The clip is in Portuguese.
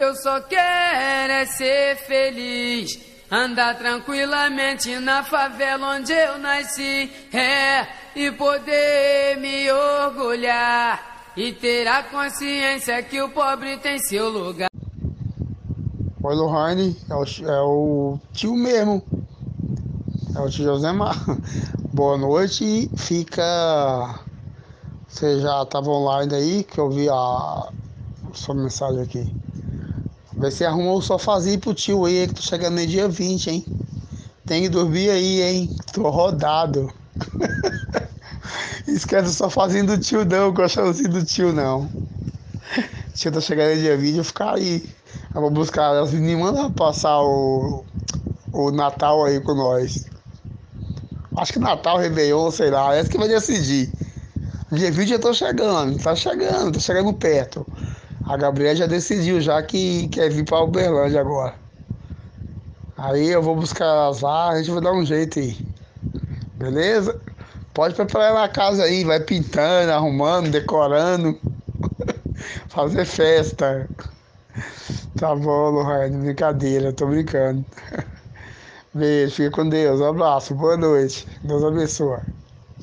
Eu só quero é ser feliz, andar tranquilamente na favela onde eu nasci, é, e poder me orgulhar e ter a consciência que o pobre tem seu lugar. Oi, Lohane, é o, é o tio mesmo, é o tio José Mar. Boa noite, fica. Você já estava online aí, que eu vi a sua mensagem aqui. Vê se arruma o sofazinho pro tio aí, que tô chegando no dia 20, hein? Tem que dormir aí, hein? Tô rodado. Esquece o sofazinho do tio não, o colchãozinho do tio não. Tio tá chegando no dia 20, eu ficar aí. Eu vou buscar as meninas passar o, o Natal aí com nós. Acho que Natal, Réveillon, sei lá, é essa que vai decidir. Dia 20 eu tô chegando, tá chegando, tá chegando perto. A Gabriela já decidiu já que quer vir para Uberlândia agora. Aí eu vou buscar elas lá, a gente vai dar um jeito aí. Beleza? Pode preparar na casa aí, vai pintando, arrumando, decorando. Fazer festa. Tá bom, Lohane, brincadeira, tô brincando. Beijo, fica com Deus, um abraço, boa noite. Deus abençoe.